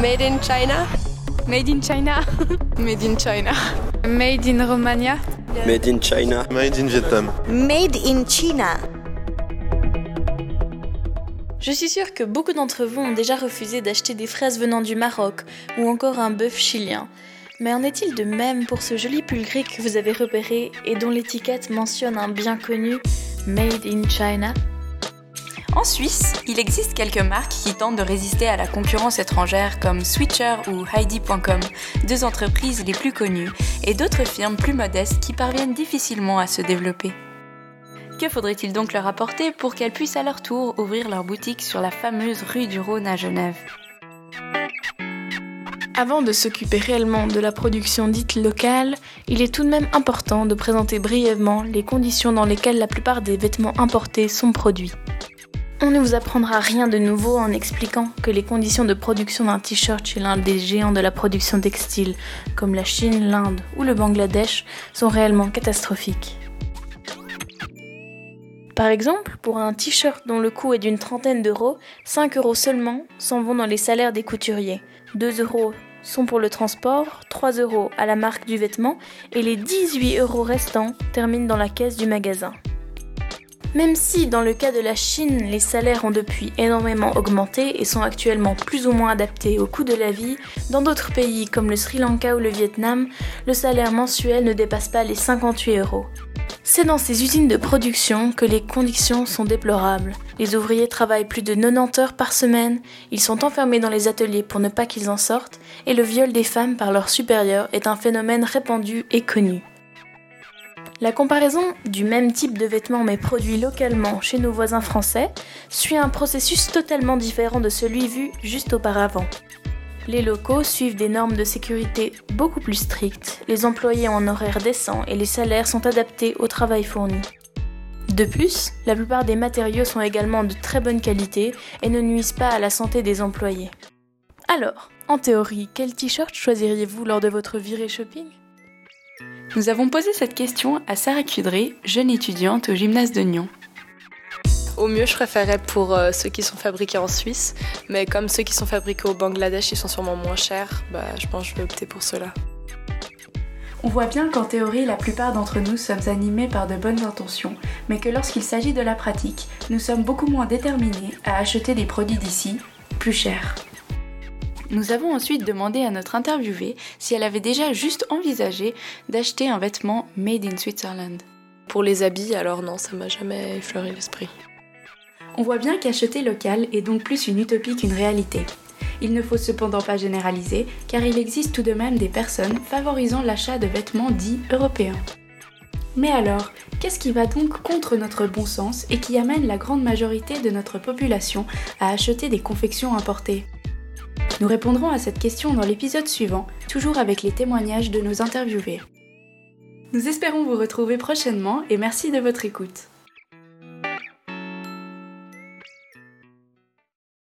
Made in China? Made in China. Made in China. Made in Romania. Made in China. Made in Vietnam. Made in China. Je suis sûre que beaucoup d'entre vous ont déjà refusé d'acheter des fraises venant du Maroc ou encore un bœuf chilien. Mais en est-il de même pour ce joli pull gris que vous avez repéré et dont l'étiquette mentionne un bien connu Made in China? En Suisse, il existe quelques marques qui tentent de résister à la concurrence étrangère comme Switcher ou Heidi.com, deux entreprises les plus connues, et d'autres firmes plus modestes qui parviennent difficilement à se développer. Que faudrait-il donc leur apporter pour qu'elles puissent à leur tour ouvrir leur boutique sur la fameuse rue du Rhône à Genève? Avant de s'occuper réellement de la production dite locale, il est tout de même important de présenter brièvement les conditions dans lesquelles la plupart des vêtements importés sont produits. On ne vous apprendra rien de nouveau en expliquant que les conditions de production d'un t-shirt chez l'un des géants de la production textile, comme la Chine, l'Inde ou le Bangladesh, sont réellement catastrophiques. Par exemple, pour un t-shirt dont le coût est d'une trentaine d'euros, 5 euros seulement s'en vont dans les salaires des couturiers. 2 euros sont pour le transport, 3 euros à la marque du vêtement et les 18 euros restants terminent dans la caisse du magasin. Même si dans le cas de la Chine, les salaires ont depuis énormément augmenté et sont actuellement plus ou moins adaptés au coût de la vie, dans d'autres pays comme le Sri Lanka ou le Vietnam, le salaire mensuel ne dépasse pas les 58 euros. C'est dans ces usines de production que les conditions sont déplorables. Les ouvriers travaillent plus de 90 heures par semaine, ils sont enfermés dans les ateliers pour ne pas qu'ils en sortent, et le viol des femmes par leurs supérieurs est un phénomène répandu et connu. La comparaison du même type de vêtements mais produits localement chez nos voisins français suit un processus totalement différent de celui vu juste auparavant. Les locaux suivent des normes de sécurité beaucoup plus strictes, les employés ont un horaire décent et les salaires sont adaptés au travail fourni. De plus, la plupart des matériaux sont également de très bonne qualité et ne nuisent pas à la santé des employés. Alors, en théorie, quel t-shirt choisiriez-vous lors de votre virée shopping? Nous avons posé cette question à Sarah Cudré, jeune étudiante au gymnase de Nyon. Au mieux, je préférerais pour euh, ceux qui sont fabriqués en Suisse, mais comme ceux qui sont fabriqués au Bangladesh, ils sont sûrement moins chers, bah, je pense que je vais opter pour cela. On voit bien qu'en théorie, la plupart d'entre nous sommes animés par de bonnes intentions, mais que lorsqu'il s'agit de la pratique, nous sommes beaucoup moins déterminés à acheter des produits d'ici, plus chers. Nous avons ensuite demandé à notre interviewée si elle avait déjà juste envisagé d'acheter un vêtement made in Switzerland. Pour les habits, alors non, ça m'a jamais effleuré l'esprit. On voit bien qu'acheter local est donc plus une utopie qu'une réalité. Il ne faut cependant pas généraliser, car il existe tout de même des personnes favorisant l'achat de vêtements dits européens. Mais alors, qu'est-ce qui va donc contre notre bon sens et qui amène la grande majorité de notre population à acheter des confections importées? Nous répondrons à cette question dans l'épisode suivant, toujours avec les témoignages de nos interviewés. Nous espérons vous retrouver prochainement et merci de votre écoute.